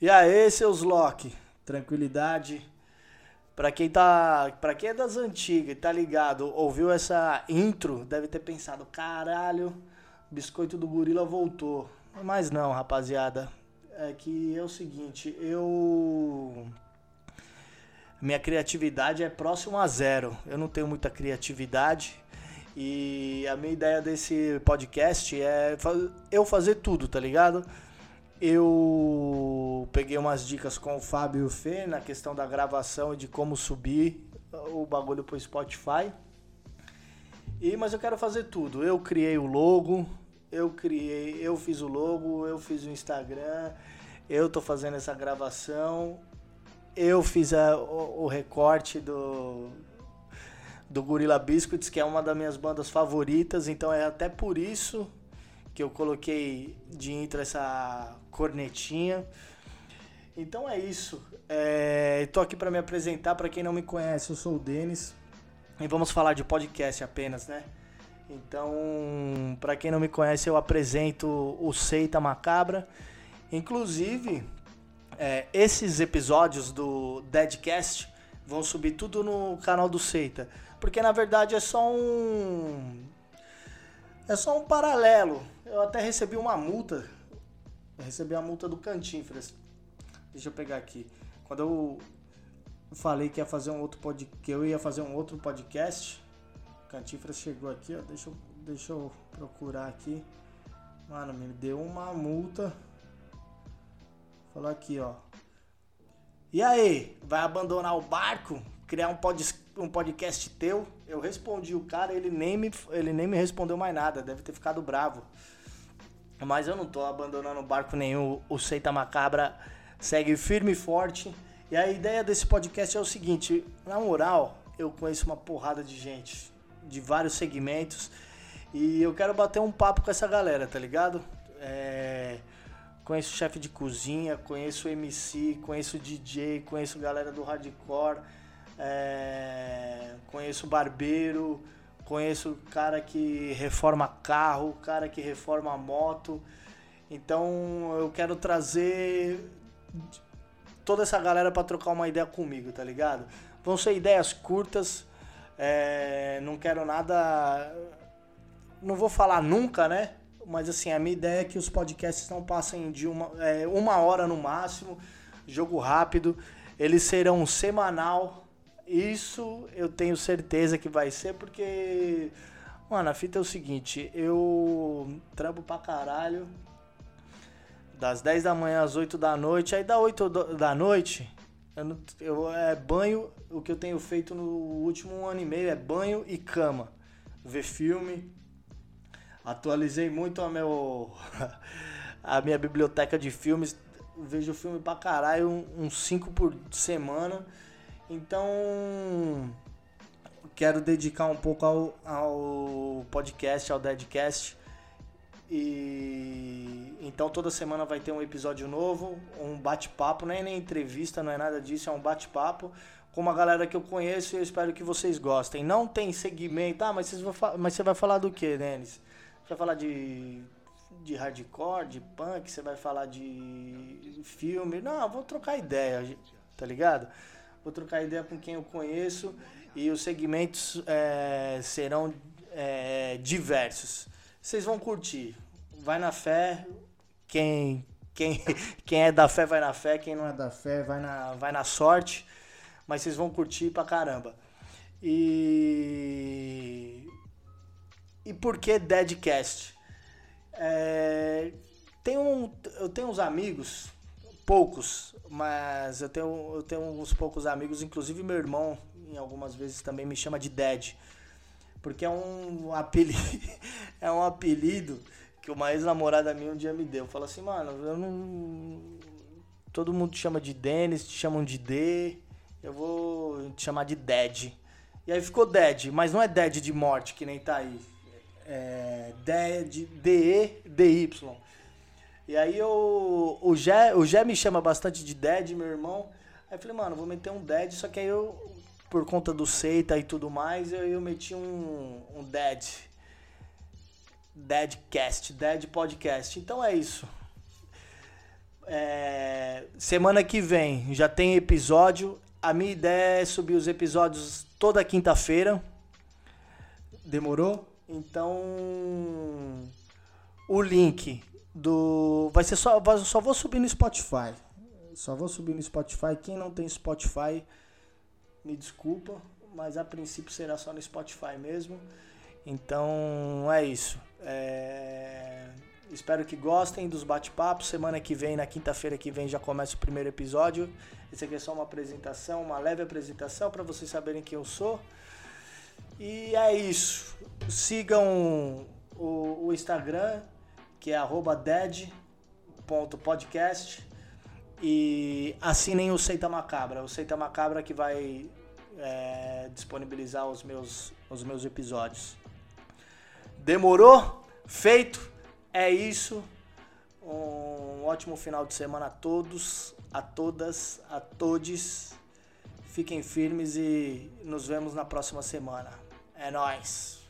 E aí, seus Loki, tranquilidade. Pra quem tá, para quem é das antigas tá ligado, ouviu essa intro, deve ter pensado, caralho, biscoito do gorila voltou. Mas não, rapaziada. É que é o seguinte, eu minha criatividade é próximo a zero. Eu não tenho muita criatividade. E a minha ideia desse podcast é eu fazer tudo, tá ligado? Eu peguei umas dicas com o Fábio e o Fê na questão da gravação e de como subir o bagulho pro Spotify. E mas eu quero fazer tudo. Eu criei o logo, eu criei, eu fiz o logo, eu fiz o Instagram, eu tô fazendo essa gravação, eu fiz a, o, o recorte do do Gorilla Biscuits, que é uma das minhas bandas favoritas, então é até por isso que eu coloquei de intro essa cornetinha. Então é isso. É, aqui para me apresentar. Para quem não me conhece, eu sou o Denis. E vamos falar de podcast apenas, né? Então, para quem não me conhece, eu apresento o Seita Macabra. Inclusive, é, esses episódios do Deadcast vão subir tudo no canal do Seita. Porque na verdade é só um. É só um paralelo. Eu até recebi uma multa eu recebi a multa do Cantinfras. Deixa eu pegar aqui. Quando eu falei que ia fazer um outro pod... que eu ia fazer um outro podcast, Cantinfras chegou aqui, ó. Deixa eu, deixa eu procurar aqui. Mano, me deu uma multa. Falou aqui, ó. E aí, vai abandonar o barco? Criar um, pod, um podcast teu? Eu respondi o cara, ele nem, me, ele nem me respondeu mais nada, deve ter ficado bravo. Mas eu não tô abandonando barco nenhum. O Seita Macabra segue firme e forte. E a ideia desse podcast é o seguinte: na moral, eu conheço uma porrada de gente, de vários segmentos. E eu quero bater um papo com essa galera, tá ligado? É... Conheço chefe de cozinha, conheço MC, conheço DJ, conheço galera do hardcore, é... conheço barbeiro, conheço cara que reforma carro, cara que reforma moto. Então eu quero trazer toda essa galera para trocar uma ideia comigo, tá ligado? Vão ser ideias curtas, é, não quero nada. Não vou falar nunca, né? Mas assim, a minha ideia é que os podcasts não passem de uma, é, uma hora no máximo, jogo rápido. Eles serão semanal, isso eu tenho certeza que vai ser porque. Mano, a fita é o seguinte, eu trampo pra caralho. Das 10 da manhã às 8 da noite. Aí da 8 da noite, eu, não, eu é banho. O que eu tenho feito no último ano e meio é banho e cama. Ver filme. Atualizei muito a, meu, a minha biblioteca de filmes. Vejo filme pra caralho, uns 5 por semana. Então, quero dedicar um pouco ao, ao podcast, ao Deadcast. E então toda semana vai ter um episódio novo, um bate-papo, não é nem entrevista, não é nada disso, é um bate-papo com uma galera que eu conheço e eu espero que vocês gostem. Não tem segmento, ah, mas, vocês vão, mas você vai falar do que, Denis? Você vai falar de, de hardcore, de punk, você vai falar de filme? Não, vou trocar ideia, tá ligado? Vou trocar ideia com quem eu conheço e os segmentos é, serão é, diversos. Vocês vão curtir. Vai na fé. Quem, quem, quem é da fé vai na fé, quem não é da fé vai na, vai na sorte. Mas vocês vão curtir pra caramba. E. E por que Deadcast? É, tem um, eu tenho uns amigos poucos, mas eu tenho, eu tenho uns poucos amigos, inclusive meu irmão, em algumas vezes também me chama de Dad. Porque é um apelido, é um apelido que uma ex-namorada minha um dia me deu. Fala assim, mano, eu não. Todo mundo te chama de Dennis, te chamam de D, eu vou te chamar de Dad. E aí ficou Dad, mas não é Dad de morte, que nem tá aí. É Dad, D-E-D-Y. E aí eu, o, Jé, o Jé me chama bastante de Dead, meu irmão. Aí eu falei, mano, vou meter um Dead, só que aí eu, por conta do Seita e tudo mais, eu, eu meti um, um Dead. Deadcast, Dead Podcast. Então é isso. É, semana que vem já tem episódio. A minha ideia é subir os episódios toda quinta-feira. Demorou? Então, o link do vai ser só só vou subir no Spotify. Só vou subir no Spotify. Quem não tem Spotify, me desculpa, mas a princípio será só no Spotify mesmo. Então é isso. É... Espero que gostem dos bate-papos. Semana que vem, na quinta-feira que vem, já começa o primeiro episódio. Esse aqui é só uma apresentação, uma leve apresentação para vocês saberem quem eu sou. E é isso. Sigam o, o Instagram, que é dead.podcast e assinem o Seita Macabra. O Seita Macabra que vai é, disponibilizar os meus, os meus episódios. Demorou? Feito? É isso. Um ótimo final de semana a todos, a todas, a todes. Fiquem firmes e nos vemos na próxima semana. É nóis!